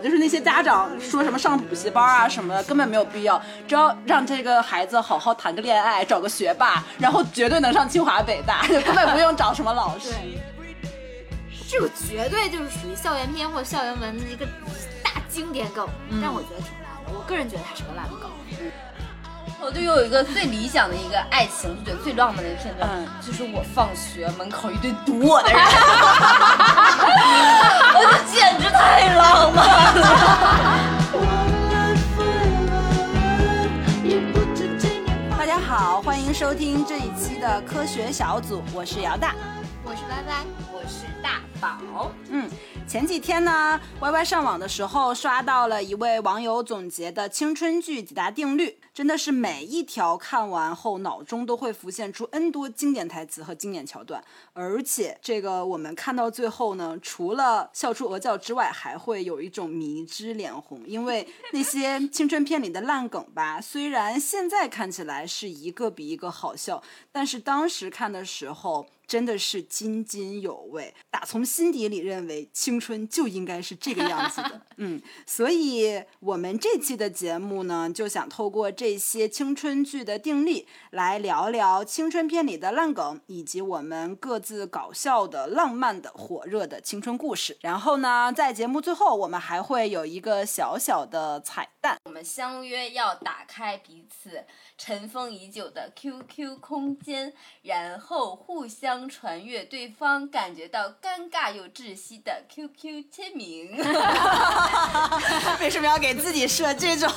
就是那些家长说什么上补习班啊什么的，根本没有必要，只要让这个孩子好好谈个恋爱，找个学霸，然后绝对能上清华北大，根本不用找什么老师。这个绝对就是属于校园片或者校园文的一个大经典梗，但我觉得挺烂的。我个人觉得它是个烂梗。我就有一个最理想的一个爱情，就觉得最浪漫的一个片段，嗯就是我放学门口一堆堵我的人，我就简直太浪漫了。大家好，欢迎收听这一期的科学小组，我是姚大。我是歪歪，我是大宝，嗯，前几天呢，Y Y 上网的时候刷到了一位网友总结的青春剧几大定律，真的是每一条看完后脑中都会浮现出 N 多经典台词和经典桥段，而且这个我们看到最后呢，除了笑出鹅叫之外，还会有一种迷之脸红，因为那些青春片里的烂梗吧，虽然现在看起来是一个比一个好笑，但是当时看的时候。真的是津津有味，打从心底里认为青春就应该是这个样子的。嗯，所以我们这期的节目呢，就想透过这些青春剧的定力，来聊聊青春片里的烂梗，以及我们各自搞笑的、浪漫的、火热的青春故事。然后呢，在节目最后，我们还会有一个小小的彩蛋。我们相约要打开彼此尘封已久的 QQ 空间，然后互相传阅对方感觉到尴尬又窒息的 QQ 签名。为什么要给自己设这种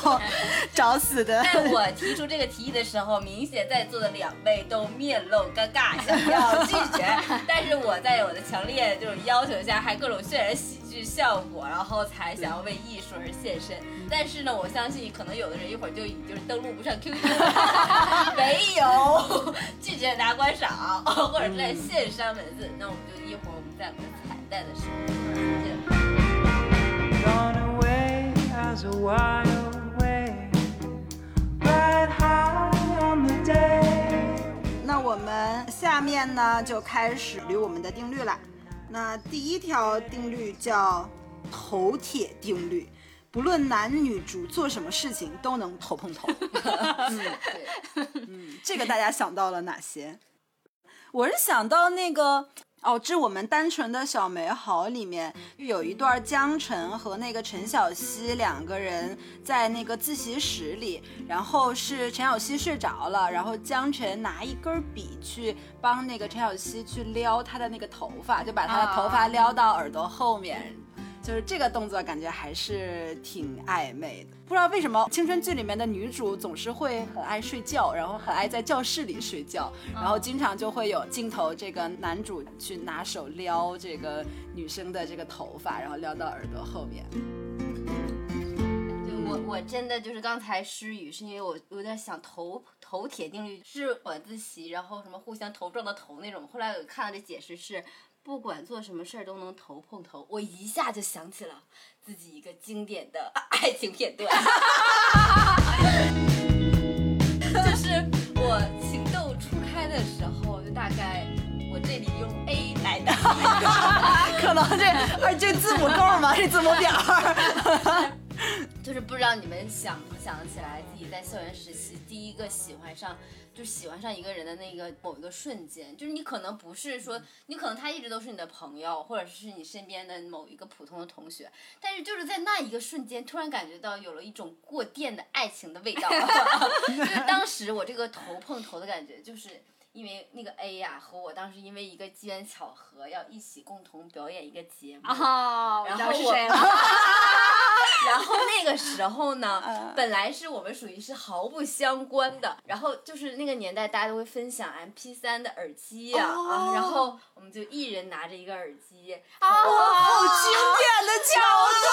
找死的？在我提出这个提议的时候，明显在座的两位都面露尴尬，想要拒绝。但是我在我的强烈这种要求下，还各种渲染喜剧效果，然后才想要为艺术而献身。但是呢，我相信可能有的人一会儿就就是登录不上 QQ，没有拒绝大家观赏，或者是在线删文字。那我们就一会儿我们在我们的彩蛋的时候再见。As a wild wave, on the day. 那我们下面呢就开始捋我们的定律了。那第一条定律叫头铁定律，不论男女主做什么事情都能头碰头。嗯对，嗯，这个大家想到了哪些？我是想到那个。哦，致我们单纯的小美好里面有一段江晨和那个陈小希两个人在那个自习室里，然后是陈小希睡着了，然后江晨拿一根笔去帮那个陈小希去撩她的那个头发，就把她的头发撩到耳朵后面。就是这个动作，感觉还是挺暧昧的。不知道为什么青春剧里面的女主总是会很爱睡觉，然后很爱在教室里睡觉，然后经常就会有镜头，这个男主去拿手撩这个女生的这个头发，然后撩到耳朵后面。就我我真的就是刚才失语，是因为我有点想头头铁定律是晚自习，然后什么互相头撞到头那种。后来我看到这解释是，不管做什么事儿都能头碰头，我一下就想起了自己一个经典的爱情片段，就是我情窦初开的时候，就大概我这里用 A 来的。可能这哎这字母够吗？这字母表儿。就是不知道你们想不想得起来自己在校园时期第一个喜欢上，就喜欢上一个人的那个某一个瞬间，就是你可能不是说，你可能他一直都是你的朋友，或者是你身边的某一个普通的同学，但是就是在那一个瞬间，突然感觉到有了一种过电的爱情的味道，就是当时我这个头碰头的感觉，就是。因为那个 A 呀、和我当时因为一个机缘巧合要一起共同表演一个节目，哦，然后。然后那个时候呢 嗯，本来是我们属于是毫不相关的，然后就是那个年代大家都会分享 MP 三的耳机呀、哦啊，然后我们就一人拿着一个耳机，好经典的桥段。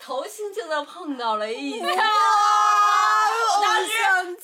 头轻轻的碰到了一起。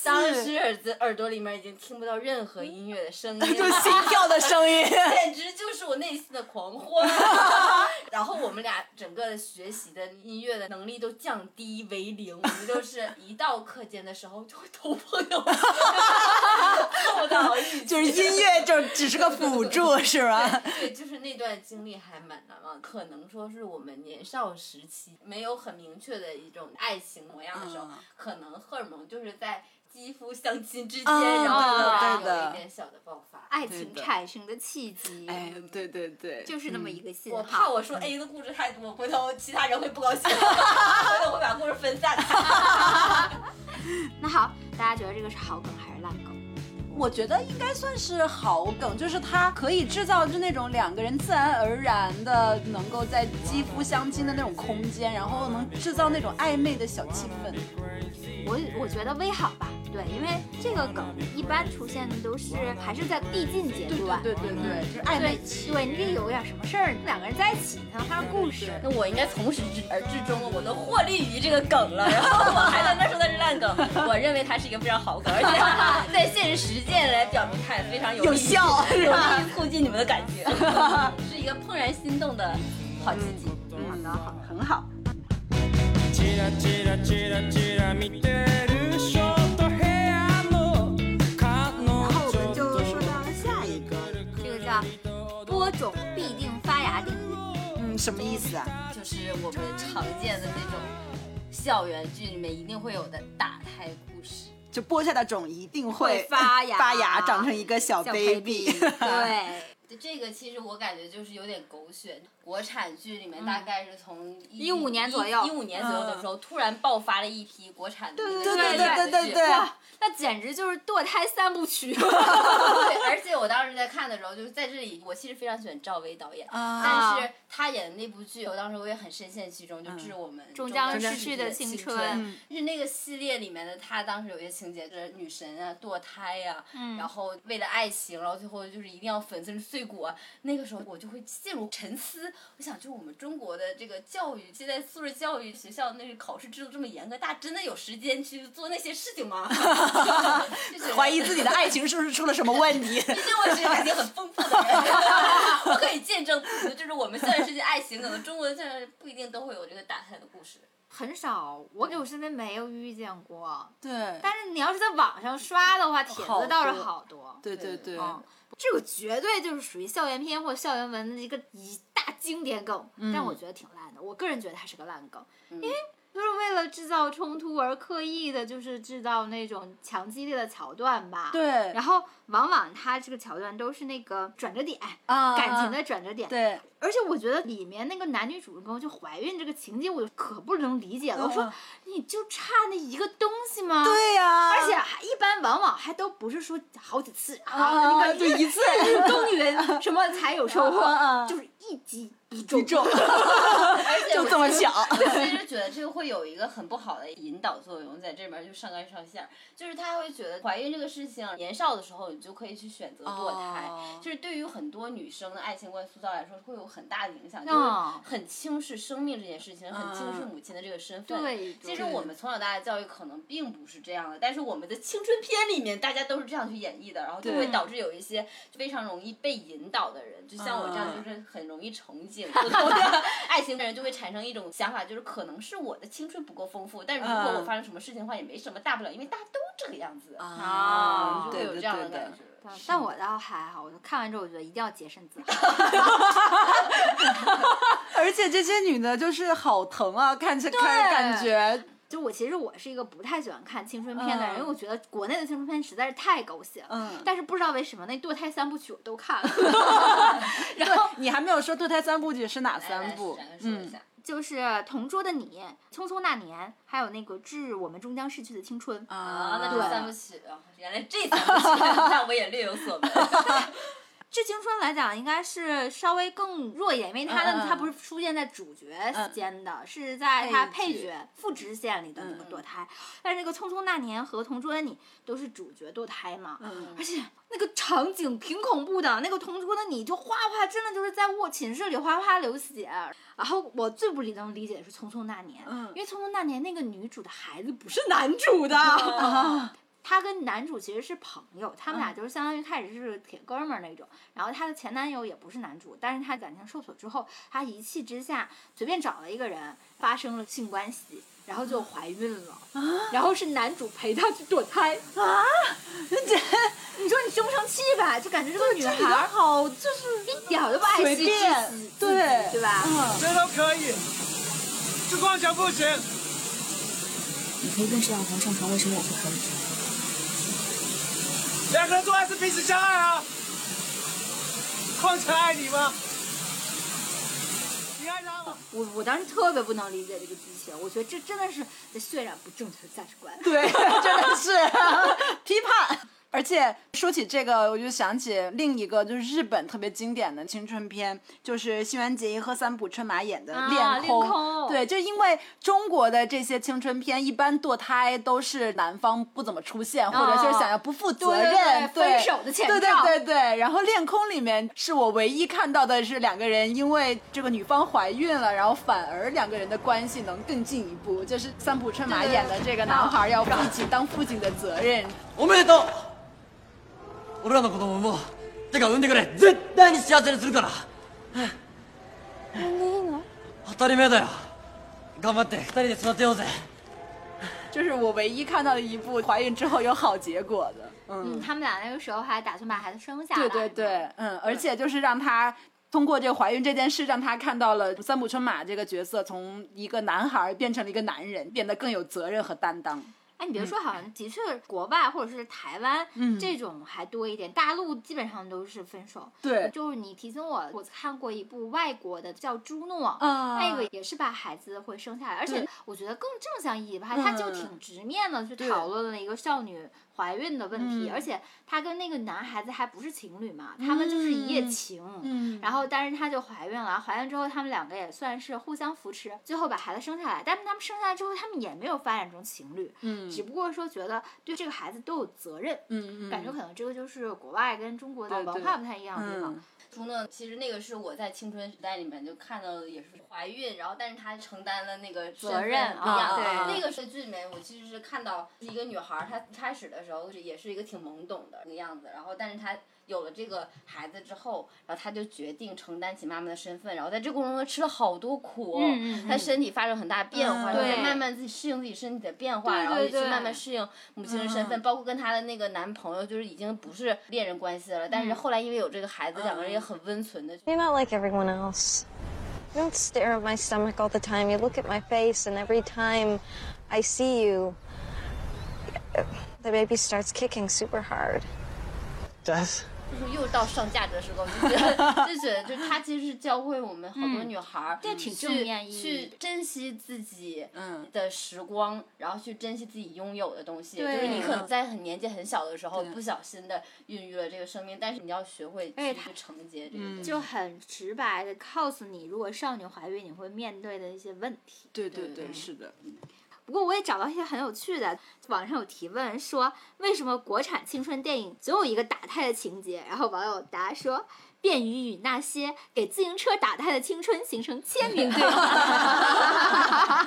当时耳子耳朵里面已经听不到任何音乐的声音，就心跳的声音。简直就是我内心的狂欢。然后我们俩整个学习的音乐的能力都降低为零，我们就是一到课间的时候就会头破脑胀，看不到语就是音乐就只是个辅助，是吧？对，就是那段经历还蛮难忘。可能说是我们年少时期没有很明确的一种爱情模样的时候，嗯可能荷尔蒙就是在肌肤相亲之间，啊然后突然对的有一点小的爆发。爱情产生的契机，哎，对对对，就是那么一个信我。怕我说 A 的故事太多，回头其他人会不高兴，回头会把故事分散开。那好，大家觉得这个是好梗还是烂梗？我觉得应该算是好梗，就是它可以制造就那种两个人自然而然的能够在肌肤相亲的那种空间，然后能制造那种暧昧的小气氛。我我觉得微好吧，对，因为这个梗一般出现的都是还是在递进阶段，对对对对，就是暧昧对期。对，你得有点什么事儿，两个人在一起才能发生故事。那我应该从始至而至终，我都获利于这个梗了，然后我还在那说它是烂梗，我认为它是一个非常好梗，而且 在现实实践来表明它也非常有效是有吧利于促进你们的感情，是一个怦然心动的好契机。好的，好，很好。嗯，什么意思啊？就是我们常见的那种校园剧里面一定会有的打胎故事。就播下的种一定会会发芽 发芽长成一个小小 baby。对，对这个其实我感觉就是有点狗血，国产剧里面大概是从15年左右一五年左右的时候，突然爆发了一批国产的那个对对对对对哇，那简直就是堕胎三部曲。对，而且我当时在看的时候，就是在这里，我其实非常喜欢赵薇导演，啊但是她演的那部剧，我当时我也很深陷其中，就致我们终将将逝去的青春。就是那个系列里面的，她当时有些情节就是女神啊堕胎呀、嗯然后为了爱情，然后最后就是一定要粉身碎骨啊。那个时候我就会陷入沉思，我想，就我们中国的这个教育，现在素质教育学校那个考试制度这么严格，大家真的有时间去做那些事情吗？怀疑自己的爱情是不是出了什么问题？毕竟我是感情很丰富的人，我可以见证，就是我们校园世界爱情，可能中国的校园不一定都会有这个打胎的故事。很少，我我身边没有遇见过。对，但是你要是在网上刷的话，帖子倒是多好多。对对对，嗯，这个绝对就是属于校园片或校园文的一个一大经典梗，但我觉得挺烂的。我个人觉得它是个烂梗，因为就是为了制造冲突而刻意的，就是制造那种强激烈的桥段吧。。对，然后往往他这个桥段都是那个转折点，啊感情的转折点。对，而且我觉得里面那个男女主人公就怀孕这个情节，我就可不能理解了。我说嗯你就差那一个东西吗？对呀，而且还一般往往还都不是说好几次啊，啊，那个就一次日公允什么才有收获，就是一击必中。中，而且就这么巧。我其实觉得这个会有一个很不好的引导作用，在这边就上纲上线，就是他会觉得怀孕这个事情，年少的时候你就可以去选择堕胎，哦。就是对于很多女生的爱情观塑造来说，会有很大的影响，嗯就是很轻视生命这件事情，很轻视母亲的这个身份。对。其实我们从小到大的教育可能并不是这样的，但是我们的青春片里面大家都是这样去演绎的，然后就会导致有一些非常容易被引导的人，就像我这样嗯。就是很容易憧憬普通的爱情的人，就会产生一种想法，就是可能是我的青春不够丰富，但是如果我嗯发生什么事情的话，也没什么大不了，因为大家都这个样子，啊就会有对这样的对对感觉。但我倒还好，我就看完之后，我觉得一定要洁身自好。而且这些女的就是好疼啊，看着看感觉，就我其实我是一个不太喜欢看青春片的人，嗯因为我觉得国内的青春片实在是太狗血了。嗯但是不知道为什么那堕胎三部曲我都看了，然后你还没有说堕胎三部曲是哪三部嗯，就是《同桌的你》《匆匆那年》，还有那个《致我们终将逝去的青春》啊，那三部曲啊，原来这三部曲，那我也略有所闻。致青春来讲，应该是稍微更弱一点，因为它的，嗯嗯嗯它不是出现在主角间的，是在它配角副支线里的那个嗯堕胎。但是那个《匆匆那年》和《同桌的你》都是主角堕胎嘛，嗯而且那个场景挺恐怖的，那个《同桌的你》就哗哗，真的就是在卧寝室里哗哗流血。然后我最不理能理解的是《匆匆那年》，嗯因为《匆匆那年》那个女主的孩子不是男主的。啊他跟男主其实是朋友，他们俩就是相当于开始是铁哥们儿那种。然后她的前男友也不是男主，但是她感情受挫之后，她一气之下随便找了一个人发生了性关系，然后就怀孕了。然后是男主陪她去堕胎。啊，这你说你生不生气吧？就感觉这个女孩儿好就是一点儿都不爱惜自己，对对吧？嗯，这都可以，就光脚不行。你可以认识到皇上床，为什么我不可以？两个人做爱是彼此相爱啊，况且爱你吗？你爱他吗？我我当时特别不能理解这个剧情，我觉得这真的是在渲染不正确的价值观。对，真的是 批判。而且说起这个，我就想起另一个就是日本特别经典的青春片，就是新垣结衣和三浦春马演的啊《恋恋空对，就因为中国的这些青春片，一般堕胎都是男方不怎么出现，或者就是想要不负责对对任，对分手的前对对兆对对。然后《恋空》里面是我唯一看到的是两个人因为这个女方怀孕了，然后反而两个人的关系能更进一步，就是三浦春马对对演的这个男孩要负起当父亲的责任。おめでとう 俺らの子供もてか産んでくれ絶対に幸せにするから産んでいいの？当たり前だよ頑張って二人で育てようぜ这是我唯一看到的一部怀孕之后有好结果的。嗯，他们俩那个时候还打算把孩子生下来。对对对，嗯，而且就是让他通过这个怀孕这件事，让他看到了三浦春马这个角色从一个男孩变成了一个男人，变得更有责任和担当。 哎，你别说，好像的确国外或者是台湾、嗯。这种还多一点，大陆基本上都是分手。对。就是你提醒我，我看过一部外国的叫《朱诺》，啊那个也是把孩子会生下来，而且我觉得更正向意义吧，他就嗯。挺直面的去讨论了一个少女怀孕的问题，嗯而且她跟那个男孩子还不是情侣嘛，他们就是一夜嗯情。嗯然后，但是她就怀孕了，怀孕之后，他们两个也算是互相扶持，最后把孩子生下来。但是他们生下来之后，他们也没有发展成情侣，嗯只不过说觉得对这个孩子都有责任。嗯嗯，感觉可能这个就是国外跟中国的对对文化不太一样的地方。嗯其实那个是我在青春时代里面就看到的，也是怀孕，然后但是她承担了那个责任不一样。啊对那个是剧里面我其实是看到是一个女孩儿，她一开始的时候也是一个挺懵懂的那个样子，然后但是她有了这个孩子之后，然后她就决定承担起妈妈的身份，然后在这过程中吃了好多苦、哦，嗯嗯她身体发生很大变化，嗯然后慢慢自己适应自己身体的变化，然后也去慢慢适应母亲的身份，嗯包括跟她的那个男朋友就是已经不是恋人关系了，但是后来因为有这个孩子，两个人也很温存的。You're not like everyone else. You don't stare at my stomach all the time. You look at my face, and every time I see you, the baby starts kicking super hard. Does? 就是又到上价值的时候，就觉得 就觉得，就是他其实是教会我们好多女孩儿，这挺去正面意义去珍惜自己嗯的时光，然后去珍惜自己拥有的东西。就是你可能在很年纪很小的时候不小心的孕育了这个生命，但是你要学会去去承接这个东西。就很直白的告诉你，如果少女怀孕，你会面对的一些问题。对对对，对是的。不过我也找到一些很有趣的，网上有提问说，为什么国产青春电影总有一个打胎的情节？然后网友答说。便于与那些给自行车打胎的青春形成签名对话。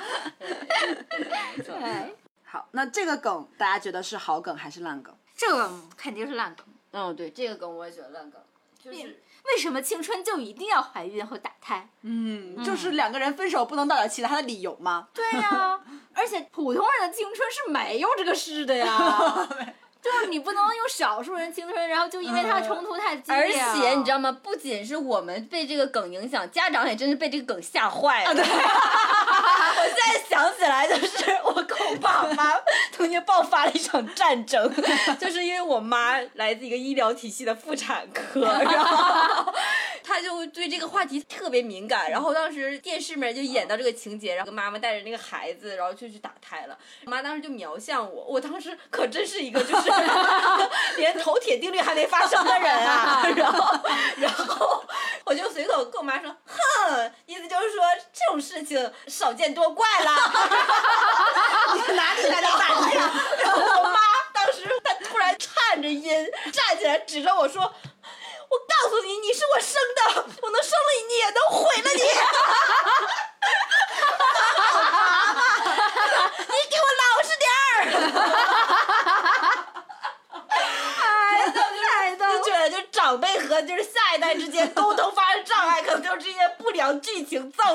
对，好，那这个梗大家觉得是好梗还是烂梗？这个肯定是烂梗。嗯，对，这个梗我也觉得烂梗，就是为什么青春就一定要怀孕和打胎？嗯，就是两个人分手不能到点其他的理由吗？对呀、而且普通人的青春是没有这个事的呀。就是你不能用少数人青春，然后就因为他冲突太激而烈而。且你知道吗？不仅是我们被这个梗影响，家长也真是被这个梗吓坏了。我现在想起来，就是我跟我爸妈曾经爆发了一场战争，就是因为我妈来自一个医疗体系的妇产科，然后她就对这个话题特别敏感。然后当时电视里面就演到这个情节，然后妈妈带着那个孩子，然后就去打胎了。我妈当时就瞄向我，我当时可真是一个就是 连头铁定律还没发生的人啊！然后，然后我就随口跟我妈说：“哼，意思就是说这种事情少见多怪啦。”你哪里来就打胎，然后我妈当时她突然颤着音站起来指着我说：“我告诉你，你是我生的，我能生了你，也能毁了你。”你给我老实点儿！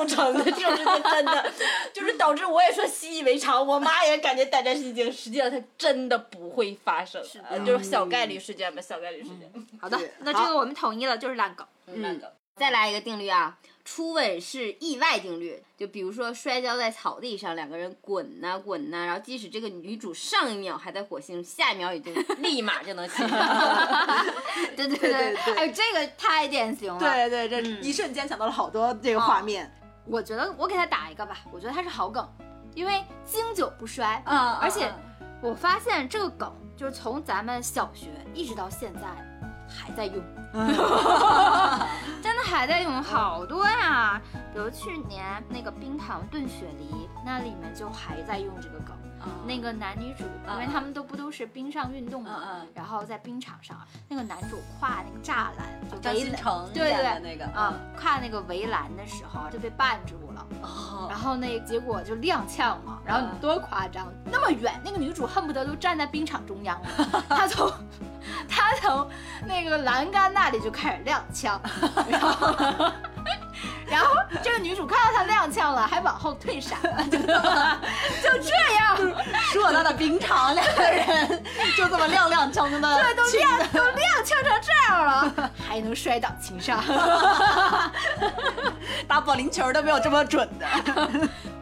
成的，这种事情真的就是导致我也说习以为常，我妈也感觉胆战心惊，实际上它真的不会发生，呃就是小概率事件吧，小概率事件。好的，那这个我们统一了，就是烂梗。烂梗，再来一个定律啊，初吻是意外定律。就比如说摔跤在草地上，两个人滚呐、滚呐、然后即使这个女主上一秒还在火星，下一秒已经 立马就能亲上。对对对对，哎，这个太典型了。，对对，这一瞬间想到了好多这个画面。我觉得我给他打一个吧，我觉得他是好梗，因为经久不衰。嗯而且我发现这个梗就是从咱们小学一直到现在还在用，真的还在用，好多呀。比如去年那个冰糖炖雪梨，那里面就还在用这个梗。那个男女主，因为他们都不都是冰上运动嘛，然后在冰场上，那个男主跨那个栅栏，就张围栏新成对那个啊，跨那个围栏的时候就被绊住了，然后那结果就踉跄嘛，然后你多夸张，那么远，那个女主恨不得都站在冰场中央了，她从她从那个栏杆那里就开始踉跄，然后。然后这个女主看到他踉跄了，还往后退闪了，就这么就这样，偌大的冰场，两个人就这么踉踉跄跄的，对，都踉都踉跄成这样了，还能摔倒情上。打保龄球都没有这么准的。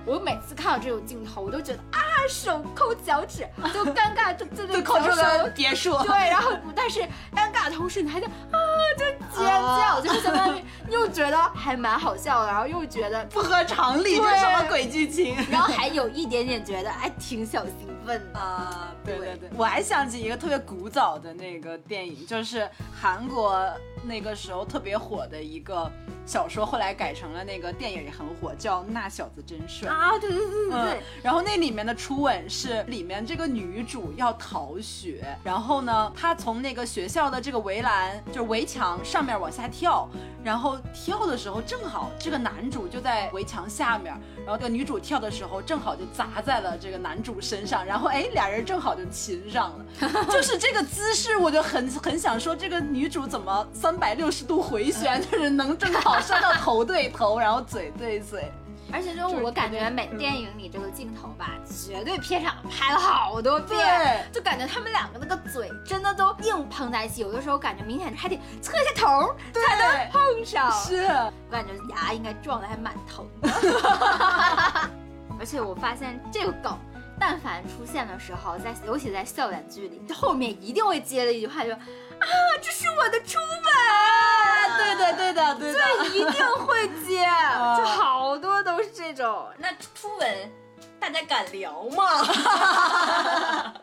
我每次看到这种镜头，我都觉得啊，手抠脚趾，就尴尬，就就就就扣出手了别墅。对，然后但是尴尬同时，你还在啊，就尖叫，就是相当于又觉得还蛮好笑的，然后又觉得，不合常理，这什么鬼剧情？然后还有一点点觉得哎，挺小兴奋的。啊，对对对，我还想起一个特别古早的那个电影，就是韩国那个时候特别火的一个小说，后来改成了那个电影也很火，叫《那小子真帅》。啊，对对对对嗯，，然后那里面的初吻是里面这个女主要逃学，然后呢，她从那个学校的这个围栏，就是围墙上面往下跳，然后跳的时候正好这个男主就在围墙下面，然后这个女主跳的时候正好就砸在了这个男主身上，然后哎俩人正好就亲上了，就是这个姿势，我就很很想说这个女主怎么三百六十度回旋，就是能正好摔到头对头，然后嘴对嘴。而且就我感觉每电影里这个镜头吧，绝对片场拍了好多遍，就感觉他们两个那个嘴真的都硬碰在一起，有的时候感觉明显还得侧下头才能碰上。是。我 感觉牙应该撞的还蛮疼的。而且我发现这个梗，但凡出现的时候，在尤其在校园剧里，后面一定会接的一句话就啊，这是我的初吻。对的，对的，对的。对，一定会接，就好多都是这种。那初吻，大家敢聊吗？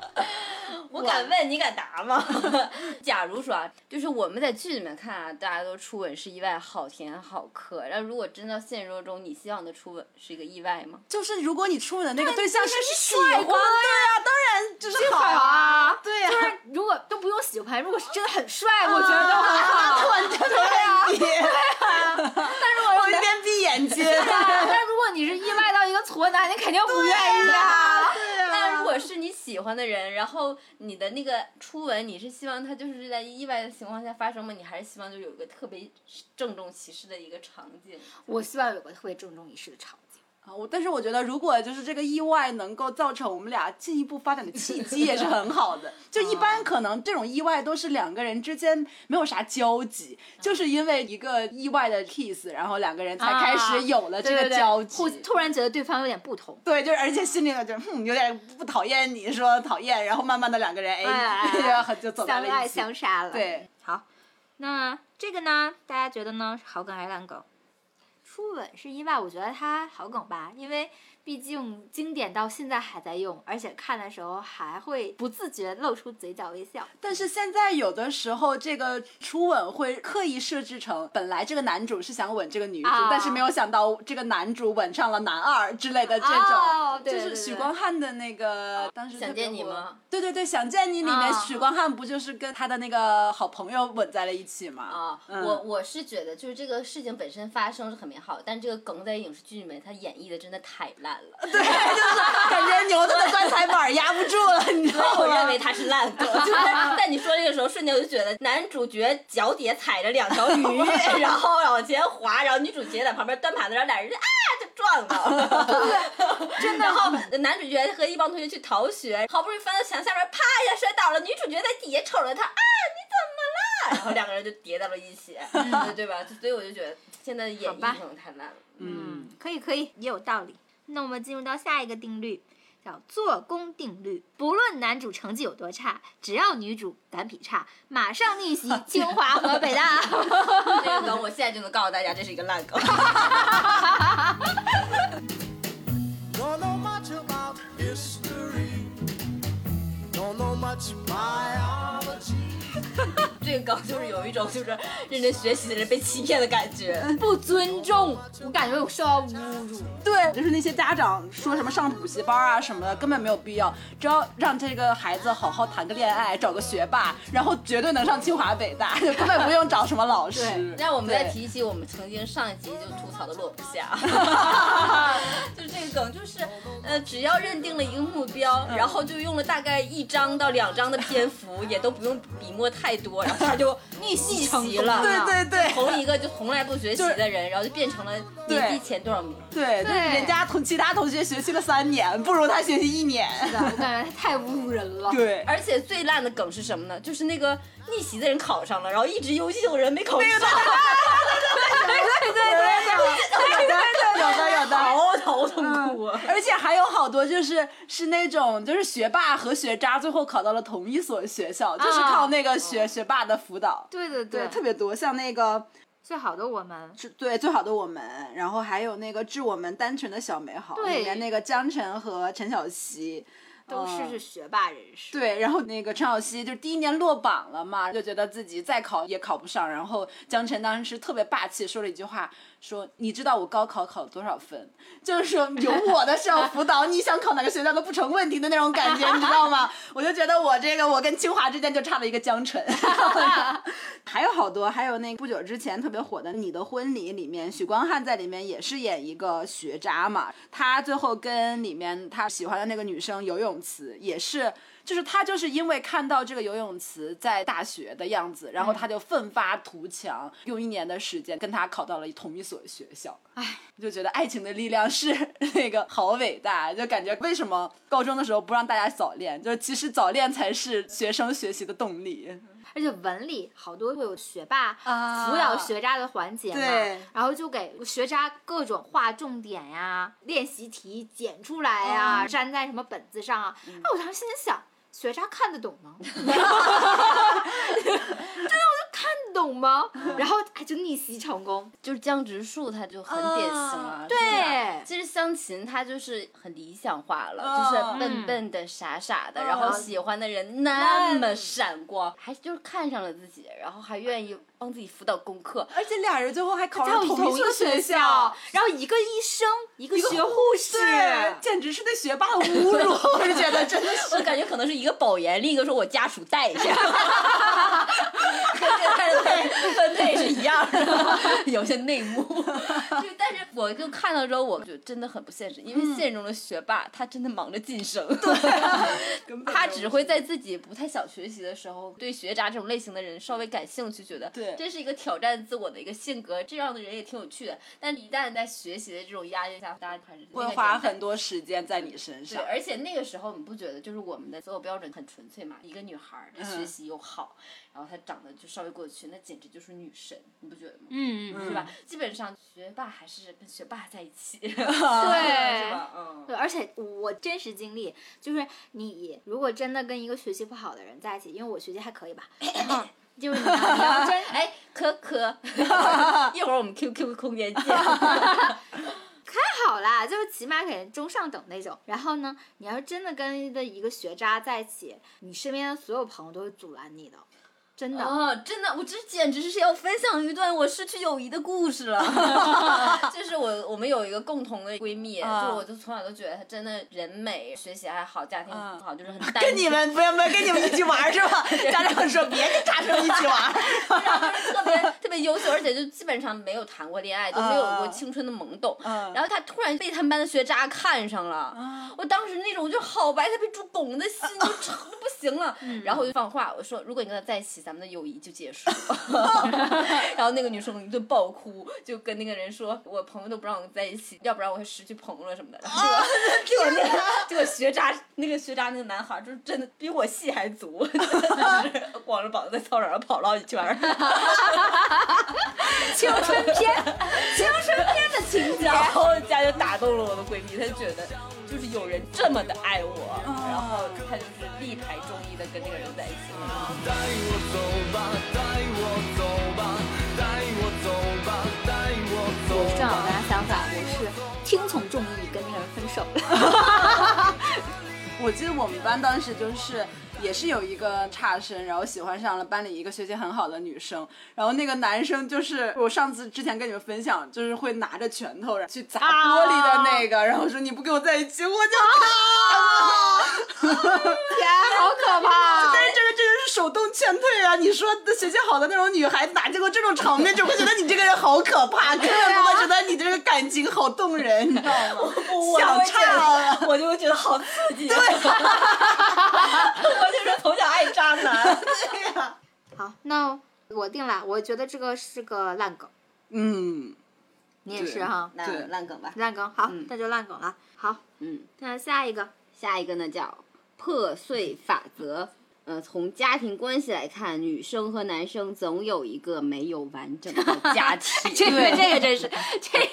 我敢问，你敢答吗？假如说啊，就是我们在剧里面看啊，大家都初吻是意外，好甜好磕。然后如果真到现实生活中，你希望的初吻是一个意外吗？就是如果你初吻的那个对象是帅欢，对呀啊，当然就是好好啊，对呀、就是如果都不用喜欢，如果是真的很帅，我觉得 对啊，但如果我一边闭眼睛，但如果你是意外到一个挫男，你肯定不愿意啊。那如果是你喜欢的人，然后你的那个初吻，你是希望他就是在意外的情况下发生吗？你还是希望就有一个特别郑重其事的一个场景？我希望有个特别郑重其事的场景。啊，我但是我觉得，如果就是这个意外能够造成我们俩进一步发展的契机，也是很好的。就一般可能这种意外都是两个人之间没有啥交集，就是因为一个意外的 kiss，然后两个人才开始有了这个交集。互突然觉得对方有点不同。对，就是而且心里呢就哼有点不讨厌你说讨厌，然后慢慢的两个人哎，哎 然后就走到相爱了一起。相杀了。对，好，那这个呢？大家觉得呢？是好梗还是烂梗？初吻是意外，我觉得他好梗吧，因为毕竟经典到现在还在用，而且看的时候还会不自觉露出嘴角微笑。但是现在有的时候，这个初吻会刻意设置成，本来这个男主是想吻这个女主，啊但是没有想到这个男主吻上了男二之类的这种，哦对就是许光汉的那个当时想见你吗？对对对，想见你里面啊许光汉不就是跟他的那个好朋友吻在了一起吗？啊，嗯我我是觉得就是这个事情本身发生是很美好，但这个梗在影视剧里面他演绎的真的太烂了，对，就是感觉牛顿的棺材板压不住了，你知道吗？我认为他是烂梗。就是在你说这个时候，瞬间我就觉得男主角脚底下踩着两条鱼，然后往前滑，然后女主角在旁边端盘子，然后俩人就啊就撞了，真的。然后男主角和一帮同学去逃学，好不容易翻到墙下面，啪一下摔倒了，女主角在底下瞅着他啊，你怎么了？然后两个人就叠到了一起，对对吧？所以我就觉得现在的演好吧绎可能太烂了。嗯，可以可以，也有道理。那我们进入到下一个定律，叫做功定律。不论男主成绩有多差，只要女主敢劈叉，马上逆袭 清华和北大。这个梗 我现在就能告诉大家，这是一个烂梗。这个梗就是有一种就是认真学习的人被欺骗的感觉。不尊重，我感觉我受到侮辱。对，就是那些家长说什么上补习班啊什么的，根本没有必要，只要让这个孩子好好谈个恋爱，找个学霸，然后绝对能上清华北大，就根本不用找什么老师。让我们再提起我们曾经上一集就吐槽的落不下，就这个梗，就是呃，只要认定了一个目标，然后就用了大概一张到两张的篇幅，也都不用笔墨太多，然后他就逆袭成功了。对对对从一个就从来不学习的人，然后就变成了年级前多少名。对，就是对人家同其他同学学习了三年，不如他学习一年。是的，我感觉他太侮辱人了。对，而且最烂的梗是什么呢？就是那个逆袭的人考上了，然后一直优秀的人没考上。对对对对对对对，有的有的。好头痛苦啊！而且还有好多就是是那种就是学霸和学渣最后考到了同一所学校，就是靠那个学学霸的辅导。对对对，特别多，像那个最好的我们，是对最好的我们，然后还有那个致我们单纯的小美好，对里面那个江晨和陈小希。都是学霸人士。对，然后那个陈小希就第一年落榜了嘛，就觉得自己再考也考不上。然后江晨当时特别霸气说了一句话，说你知道我高考考了多少分？就是说有我的时候辅导，你想考哪个学校都不成问题的那种感觉，你知道吗？我就觉得我这个我跟清华之间就差了一个江晨。还有好多，还有那不久之前特别火的《你的婚礼》里面，许光汉在里面也是演一个学渣嘛，他最后跟里面他喜欢的那个女生游泳池也是。就是他就是因为看到这个游泳池在大学的样子，然后他就奋发图强，用一年的时间跟他考到了同一所学校。唉，就觉得爱情的力量是 那个好伟大，就感觉为什么高中的时候不让大家早恋，就是其实早恋才是学生学习的动力。而且文理好多会有学霸啊辅导学渣的环节嘛，对然后就给学渣各种画重点呀、练习题剪出来呀、粘在什么本子上啊。那、我当时心里想，学渣看得懂吗？真的，懂吗？然后他，就逆袭成功。就是江直树，他就很典型了。对其实湘琴他就是很理想化了，就是笨笨的、傻傻的，然后喜欢的人那么闪光，还就是看上了自己，然后还愿意帮自己辅导功课。而且俩人最后还考上同一个学校，，然后一个医生，一个学护士，对，简直是对学霸的侮辱，我是觉得真的是。我感觉可能是一个保研，另一个说我家属带一下，跟他的分配是一样的，有些内幕。就但是我就看到之后，我就真的很不现实，因为现实中的学霸他真的忙着晋升，对他只会在自己不太想学习的时候，对学渣这种类型的人稍微感兴趣，觉得对这是一个挑战自我的一个性格，这样的人也挺有趣的。但一旦在学习的这种压力下，大家还是会花很多时间在你身对，上。而且那个时候你不觉得就是我们的择偶标准很纯粹嘛？一个女孩儿，她学习又好，然后她长得就稍微过得去，那简直就是女神，你不觉得吗？嗯嗯，是吧？基本上学霸还是跟学霸在一起，对，是吧？嗯。对，而且我真实经历就是，你如果真的跟一个学习不好的人在一起，因为我学习还可以吧，然后就是你 哎，可可，一会儿我们 QQ 空间见。还好啦，就是起码给人中上等那种。然后呢，你要是真的跟的一个学渣在一起，你身边的所有朋友都会阻拦你的，真的。啊，真的，我这简直是要分享一段我失去友谊的故事了。就是我我们有一个共同的闺蜜，啊就我就从小都觉得她真的人美，学习还好，家庭啊好，就是很 单跟你们不要不要跟你们一起玩是吧？家长说别跟渣生一起玩儿。然后就是特别特别优秀，而且就基本上没有谈过恋爱，都没有过嗯青春的懵懂。嗯然后她突然被他们班的学渣看上了，我当时那种就好白菜被猪拱的心就疼的不行了。然后我就放话，我说如果你跟他在一起，咱咱们的友谊就结束了。然后那个女生一顿爆哭，就跟那个人说，我朋友都不让我在一起，要不然我会失去朋友了什么的。然后结果 结果那个结果学渣那个学渣那个男孩就是真的比我戏还足，就是光着膀子在操场上跑了好几圈。青春片，青春片的情节。然后家就打动了我的闺蜜，她就觉得就是有人这么的爱我，然后他就是力排众议的跟那个人在一起了。带我走吧，带我走吧，带我走吧，带我走我正好跟他相反，我是听从众议跟那个人分手了。我记得我们班当时就是也是有一个差生，然后喜欢上了班里一个学习很好的女生，然后那个男生就是我上次之前跟你们分享，就是会拿着拳头去砸玻璃的那个，然后说你不跟我在一起，我就打。天，好可怕！但是这个真的是手动劝退啊！你说学习好的那种女孩子，哪见过这种场面，就会觉得你这个人好可怕，根本不会觉得你这个感情好动人，你知道吗？想差了。我就会觉得好刺激。对，我就是从小爱渣男。对呀好，那我定了，我觉得这个是个烂梗，嗯，你也是哈，那烂梗吧。烂梗。好，那就烂梗了。好，嗯，那下一个，下一个呢叫破碎法则。呃，从家庭关系来看，女生和男生总有一个没有完整的家庭。这个这个真是，这个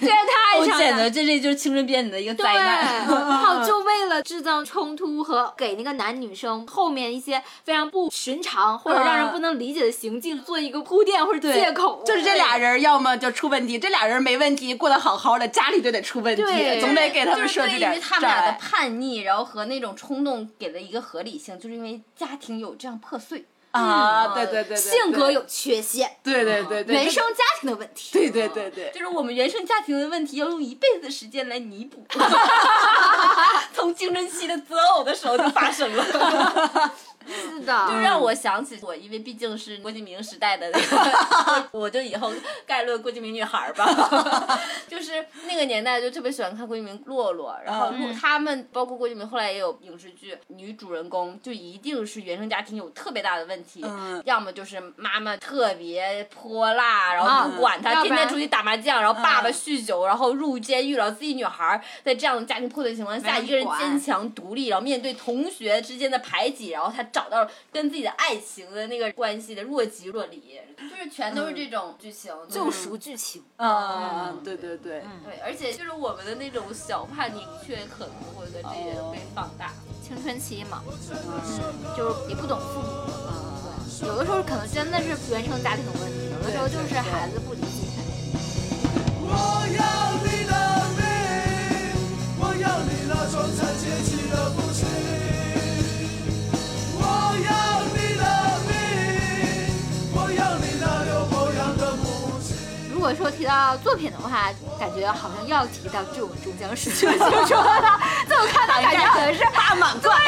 这个太我常见简直这这就是青春片里的一个灾对，难。好，就为了制造冲突和给那个男女生后面一些非常不寻常或者让人不能理解的行径做一个铺垫或者借口，就是这俩人要么就出问题，这俩人没问题，过得好好的，家里就得出问题，总得给他们就是对于设置点他们俩的。叛逆，然后和那种冲动给了一个合理性，就是因为家庭有这样破碎，啊，对对对对，性格有缺陷，对对对对，原生家庭的问题。对对对对，就是我们原生家庭的问题要用一辈子的时间来弥补，从青春期的择偶的时候就发生了。是的，就让我想起我，因为毕竟是郭敬明时代的那个，我就以后概论郭敬明女孩儿吧。就是那个年代就特别喜欢看郭敬明、洛洛，然后洛他们包括郭敬明后来也有影视剧，女主人公就一定是原生家庭有特别大的问题，嗯。要么就是妈妈特别泼辣，然后啊不管她，天天出去打麻将，然后爸爸酗酒，然后入监狱了，自己女孩儿在这样的家庭破碎情况下，一个人坚强独立，然后面对同学之间的排挤，然后她找到了跟自己的爱情的那个关系的若即若离，就是全都是这种剧情，救赎剧情。嗯，对对对，对，而且就是我们的那种小叛逆，却可能会跟这些被放大。青春期嘛，嗯，就是也不懂父母，对，有的时候可能真的是原生家庭的问题，有的时候就是孩子不理解。我要你说提到作品的话，感觉好像要提到《致我终将逝去的青春》了。这么看，感觉可能是大满贯，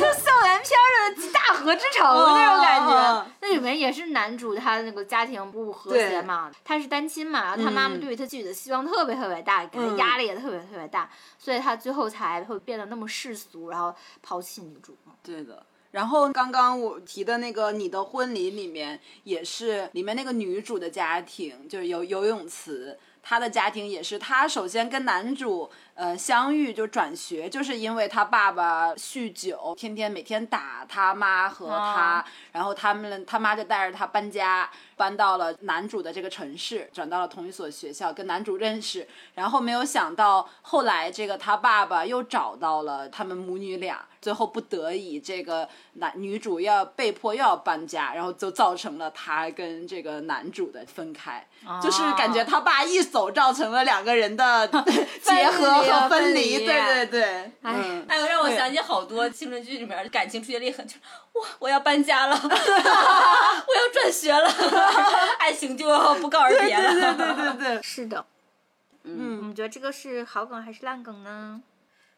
就校园片的集大河之城那种感觉。那里面也是男主他那个家庭不和谐嘛，他是单亲嘛，然后他妈妈对于他自己的希望特别特别大，给他压力也特别特别大，所以他最后才会变得那么世俗，然后抛弃女主。对的。然后刚刚我提的那个《你的婚礼》里面，也是里面那个女主的家庭，就是有游泳池，她的家庭也是，她首先跟男主呃相遇就转学，就是因为他爸爸酗酒，天天每天打他妈和他，然后他们他妈就带着他搬家，搬到了男主的这个城市，转到了同一所学校，跟男主认识，然后没有想到后来这个他爸爸又找到了他们母女俩，最后不得已这个男女主要被迫又要搬家，然后就造成了他跟这个男主的分开，就是感觉他爸一手造成了两个人的 结合和分离，对对对，哎嗯。还有让我想起好多青春剧里面感情出现裂痕，就是哇，我要搬家了，我要转学了，爱情就要不告而别了。对对对对，是的，嗯，你觉得这个是好梗还是烂梗呢？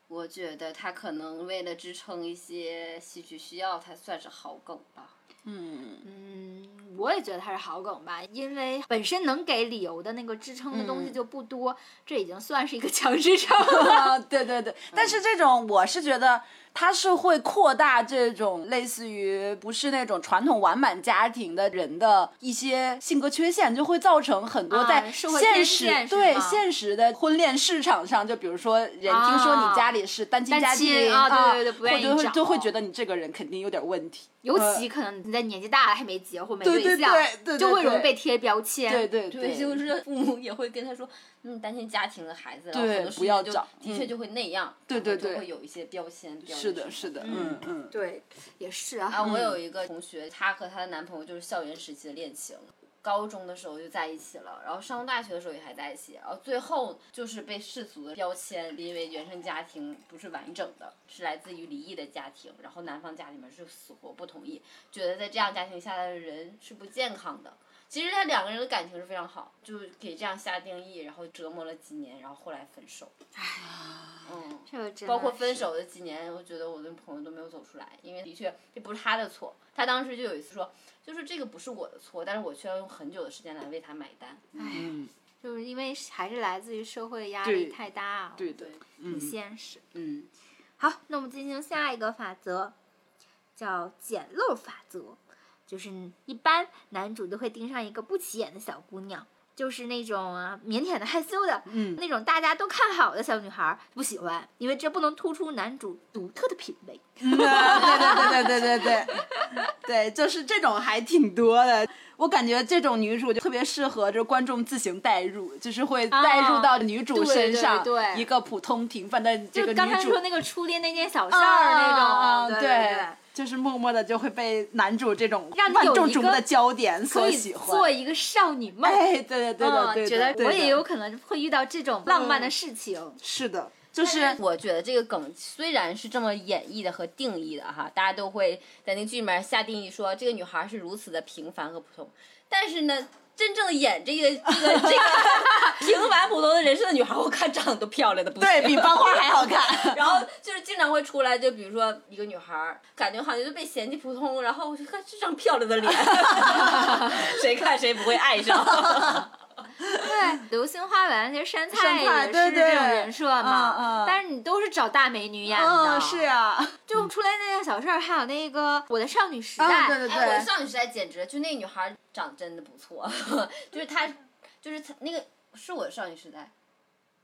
我觉得他可能为了支撑一些戏剧需要，他算是好梗吧。嗯嗯，我也觉得他是好梗吧，因为本身能给理由的那个支撑的东西就不多，这已经算是一个强支撑了。啊，对对对，但是这种我是觉得它是会扩大这种类似于不是那种传统完满家庭的人的一些性格缺陷，就会造成很多啊在现实、对现实的婚恋市场上，就比如说人听说你家里是单亲家庭啊对对对不愿意或者会就会觉得你这个人肯定有点问题，尤呃其可能你在年纪大了还没结婚没对对象，对对对就会容易被贴标签。对对对，就是父母也会跟他说，嗯，担心家庭的孩子，然后对很多事情就不要找嗯的确就会那样，对对对然后就会有一些标签。标是的，是的，嗯嗯。对，也是啊，啊。我有一个同学，她和她的男朋友就是校园时期的恋情，高中的时候就在一起了，然后上大学的时候也还在一起，然后最后就是被世俗的标签，因为原生家庭不是完整的，是来自于离异的家庭，然后男方家里面是死活不同意，觉得在这样家庭下来的人是不健康的。其实他两个人的感情是非常好，就给这样下定义，然后折磨了几年，然后后来分手。嗯，这个真包括分手的几年，我觉得我的朋友都没有走出来，因为的确这不是他的错。他当时就有一次说，就是这个不是我的错，但是我却要用很久的时间来为他买单。嗯，就是因为还是来自于社会压力太大啊，对对，很现实。嗯，好，那我们进行下一个法则，叫捡漏法则。就是一般男主都会盯上一个不起眼的小姑娘，就是那种啊腼腆的、害羞的，嗯那种大家都看好的小女孩儿，不喜欢，因为这不能突出男主独特的品味。对对对对对对对，对，就是这种还挺多的。我感觉这种女主就特别适合就观众自行代入，就是会代入到女主身上，对一个普通平凡的这就个女主刚才说。那个初恋那件小事儿那种，对，就是默默的就会被男主这种让你万众瞩目的焦点所喜欢。做一个少女梦。哎，对对对的，觉得我也有可能会遇到这种浪漫的事情。是的，就是我觉得这个梗虽然是这么演绎的和定义的哈，大家都会在那个剧里面下定义说这个女孩是如此的平凡和普通，但是呢。真正演这个这个 这个平凡普通的人生的女孩，我看长得都漂亮的不行，对比班花还好看。然后就是经常会出来，就比如说一个女孩，感觉好像就被嫌弃普通，然后我就看这张漂亮的脸，谁看谁不会爱上。对，流星花园那些杉杉菜菜也对对是这种人设嘛，嗯嗯。但是你都是找大美女演的，嗯，是啊，就出来那件小事儿，还有那个我的少女时代，啊，对对哎，我的，少女时代简直就那女孩儿长得真的不错，就是她，就是她那个是我的少女时代，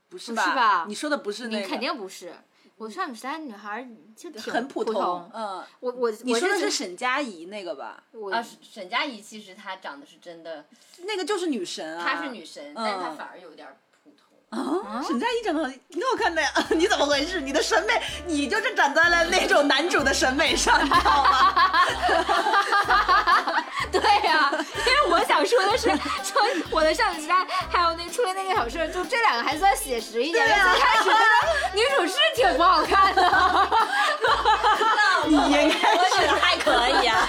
不是吧你说的不是那个，你肯定不是。我的少女时代女孩儿就挺很普普通。嗯，我我你说的是沈佳宜那个吧？我啊，沈佳宜其实她长得是真的，那个就是女神啊，她是女神，但是她嗯反而有点儿普通。啊，沈佳宜长得挺好看的呀，你怎么回事？你的审美，你就是长在了那种男主的审美上，你知道吗？说我的少女时代还有那个初恋那个小事儿，就这两个还算写实一点。对啊最开始觉得女主是挺不好看的，你应该我觉得还可以啊，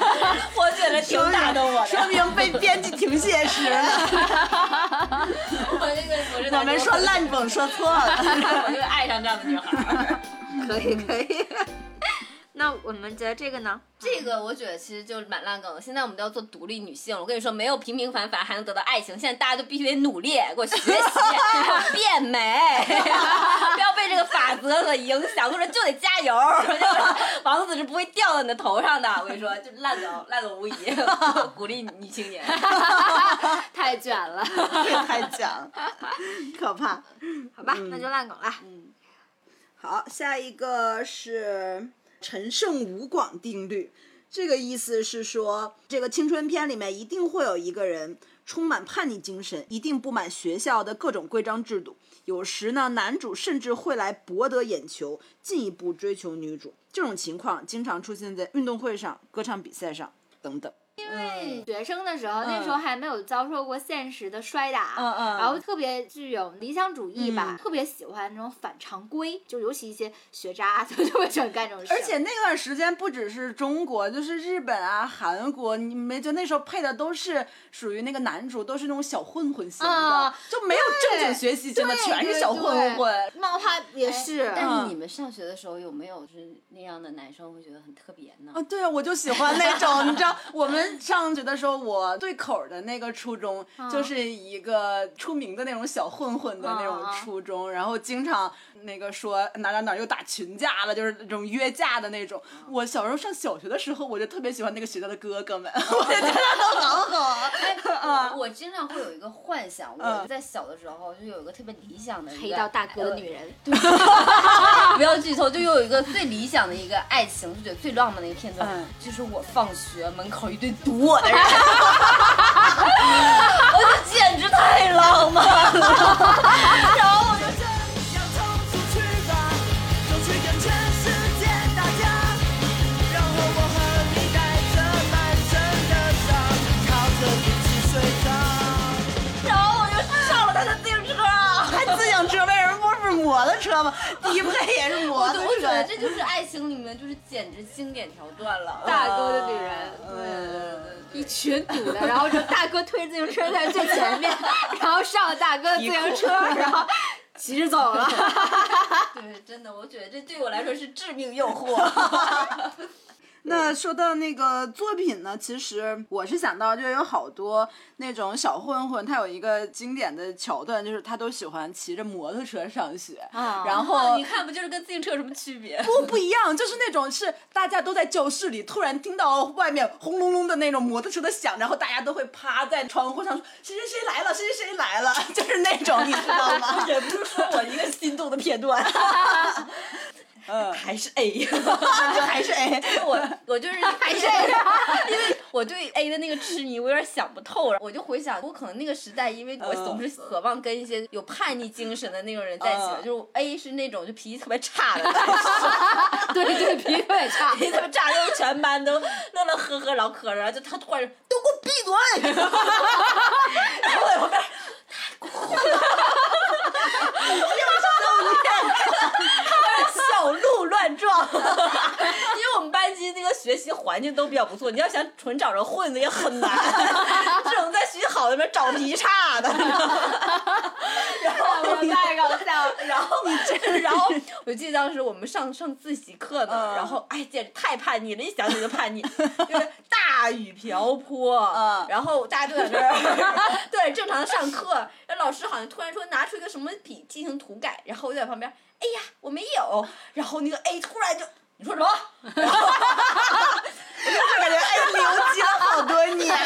我觉得挺打动我的说。明被编辑挺写实的。我这个我是我们说烂梗说错了。我就爱上这样的女孩儿。可以可以。那我们觉得这个呢？这个我觉得其实就是蛮烂梗的。现在我们都要做独立女性了，我跟你说，没有平平凡凡还能得到爱情。现在大家都必须得努力，给我学习，给我变美，不要被这个法则所影响，我说就得加油，就是王子是不会掉到你的头上的。我跟你说，就烂梗，烂梗无疑，鼓励女青年。太卷了，太卷了，可怕。好吧，那就烂梗了。好，下一个是陈胜吴广定律。这个意思是说，这个青春片里面一定会有一个人充满叛逆精神，一定不满学校的各种规章制度。有时呢，男主甚至会来博得眼球，进一步追求女主。这种情况经常出现在运动会上、歌唱比赛上等等。因为学生的时候，那时候还没有遭受过现实的摔打，嗯嗯然后特别具有理想主义吧，嗯特别喜欢那种反常规，就尤其一些学渣就特别喜欢干这种事。而且那段时间不只是中国，就是日本啊、韩国，你没觉得那时候配的都是属于那个男主都是那种小混混型的，啊就没有正经学习真的，全是小混混。漫画也是，但嗯是你们上学的时候有没有就是那样的男生会觉得很特别呢？啊，对啊，我就喜欢那种，你知道，我们们上学的时候，我对口的那个初中就是一个出名的那种小混混的那种初中，然后经常那个说哪哪哪又打群架了，就是那种约架的那种。我小时候上小学的时候，我就特别喜欢那个学校的哥哥们，我觉得他们好好。哎，我 我经常会有一个幻想，我嗯。在小的时候就有一个特别理想的一个黑道大哥的女人，不要剧透，就有一个最理想的一个爱情，就觉得最浪漫的一个片段，嗯。就是我放学门口一堆堵我的人，我这简直太浪漫了。然后么不是摩托车吗？低配也是我的我我觉得。这就是爱情里面就是简直经典桥段了。大哥的女人，嗯，一群堵的，然后就大哥推自行车在最前面，然后上了大哥的自行车，然后骑着走了。对，真的，我觉得这对我来说是致命诱惑。那说到那个作品呢，其实我是想到就有好多那种小混混，他有一个经典的桥段，就是他都喜欢骑着摩托车上学，啊然后 你看，不就是跟自行车有什么区别？不不一样，就是那种是大家都在教室里，突然听到外面轰隆隆的那种摩托车的响，然后大家都会趴在窗户上说谁谁谁来了，谁谁谁来了，就是那种，你知道吗？忍不住说我一个心动的片段。嗯，还是 A，就 还是 A，，我我就是 还是 A，因为我对 A 的那个痴迷，我有点想不透了。我就回想，我可能那个时代，因为我总是渴望跟一些有叛逆精神的那种人在一起，嗯就是 A 是那种就脾气特别差的对对，脾气特别差。脾气特别差，就是全班都乐乐呵呵唠嗑儿，然后就他突然都给我闭嘴，然后我在旁边。小鹿乱撞，因为我们班级那个学习环境都比较不错，你要想纯找着混子也很难，这种在学习好的里面找脾气差的。然后太搞笑了。然后你这，然后我记得当时我们上上自习课呢，嗯然后哎，简直太叛逆了，一想起就叛逆，就是大雨瓢泼，嗯然后大家都在那儿，对，正常的上课，那老师好像突然说拿出一个什么笔进行涂改，然后我就在旁边，哎呀，我没有，然后那个 A 突然就。你说什么？然后就感觉哎留级了好多年，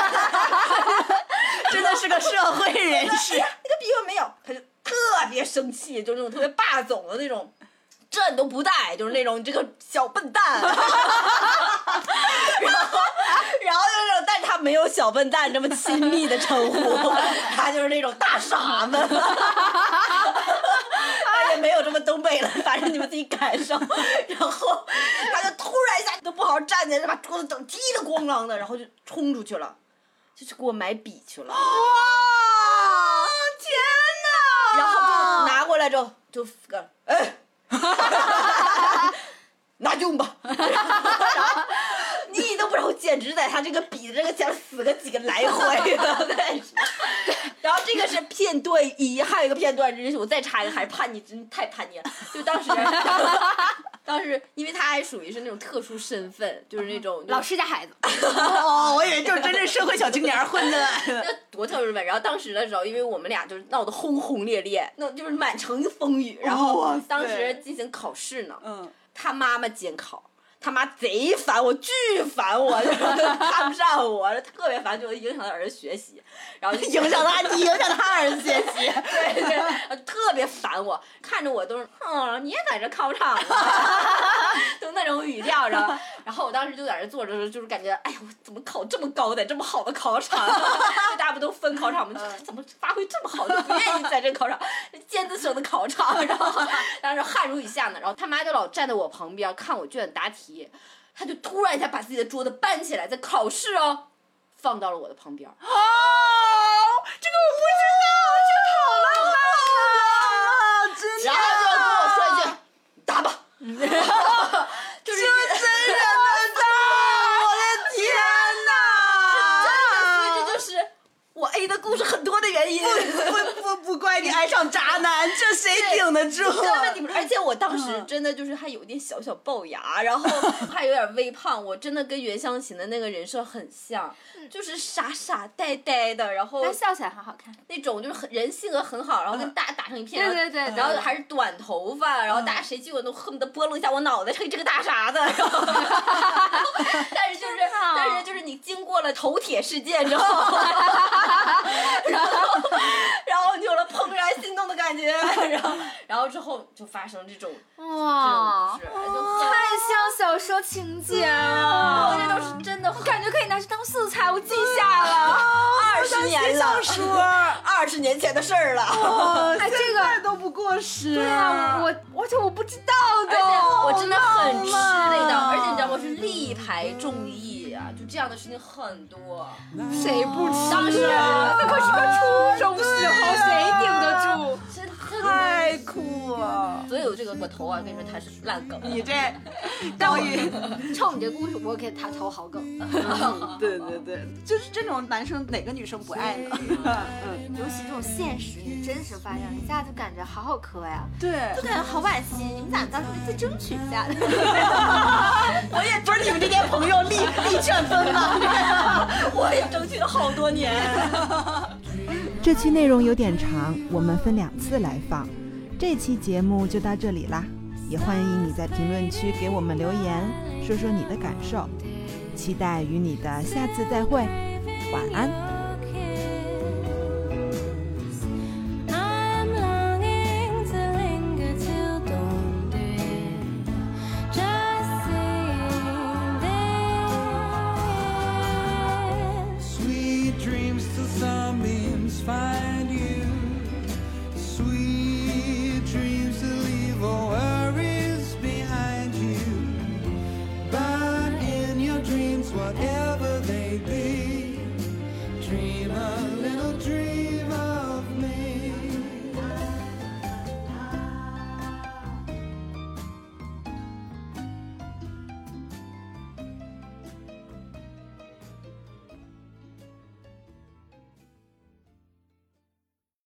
真的是个社会人士。那个逼我没有，他就特别生气，就那种特别霸总的那种。这你都不带，就是那种你这个小笨蛋，然后，然后就是那种，但是他没有小笨蛋这么亲密的称呼，他就是那种大傻子，他也没有这么东北了，反正你们自己感受。然后他就突然一下都不好好站起来，就把桌子整踢得咣啷的，然后就冲出去了，就去给我买笔去了。哇，天哪！然后就拿过来之后就个哎，拿用吧。你都不知道，我简直在他这个笔的这个前死个几个来回了，片段一，还有一个片段，真是我再插一个，还是叛逆，真太叛逆了。就当时，当时因为他还属于是那种特殊身份，就是那种老师家孩子，哦，我以为就是真正社会小青年混的。那多特殊身份。然后当时的时候，因为我们俩就是闹得轰轰烈烈，那就是满城风雨。然后当时进行考试呢，嗯，他妈妈监考。他妈贼烦我，巨烦我，就看不上我，特别烦，就影响他儿子学习，然后就影响他，你影响他儿子学习。对对，特别烦我，看着我都是，嗯，你也在这考场呢，就那种语调着。然后我当时就在这坐着，就是感觉，哎呀，我怎么考这么高，的这么好的考场，大家不都分考场吗？怎么发挥这么好，就不愿意在这考场，尖子生的考场，然后当时汗如雨下呢。然后他妈就老站在我旁边看我卷答题，他就突然一下把自己的桌子搬起来，在考试哦，放到了我的旁边。哦，这个我不知道，这好浪漫啊！真的。然后就跟我说一句：“打吧。”就是这真人的 答，我的天哪！这就是我 A 的故事很多的原因。不你爱上渣男，这谁顶得住。而且我当时真的就是还有点小小龅牙，然后还有点微胖，我真的跟袁湘琴的那个人设很像，就是傻傻呆呆的，然后但笑起来很好看。那种就是很人性格很好，然后跟大家打成一片，对对对然后还是短头发，然后大家谁见我都恨不得拨弄一下我脑袋，嘿，这个大傻子，然后但是就是但是就是你经过了头铁事件之后，然后然后你有了碰怦然心动的感觉，然后然后之后就发生这种哇这，种故事，太像小说情节了，这都是真的我，感觉可以拿去当素材，我记下了。二十年了，小说，二十年前的事儿了。哎，这个都不过时。对啊，我我而且我不知道的，我真的很吃那浪道，而且你知道吗？是力排众议啊，就这样的事情很多。谁不吃当时啊？那可是个初中时候，谁顶得住？太酷了！所有这个我投啊，跟你说他是烂梗。你这 高宇，冲你这故事，我给他投好梗。对对对，就是这种男生哪个女生不爱呢？嗯，尤其这种现实与真实发生，一下就感觉好好磕呀，对，就感觉好惋惜。你们咋当初再争取一下的？我也不是你们这些朋友力力劝分吗？我也争取了好多年。这期内容有点长，我们分两次来放。这期节目就到这里啦，也欢迎你在评论区给我们留言，说说你的感受。期待与你的下次再会，晚安。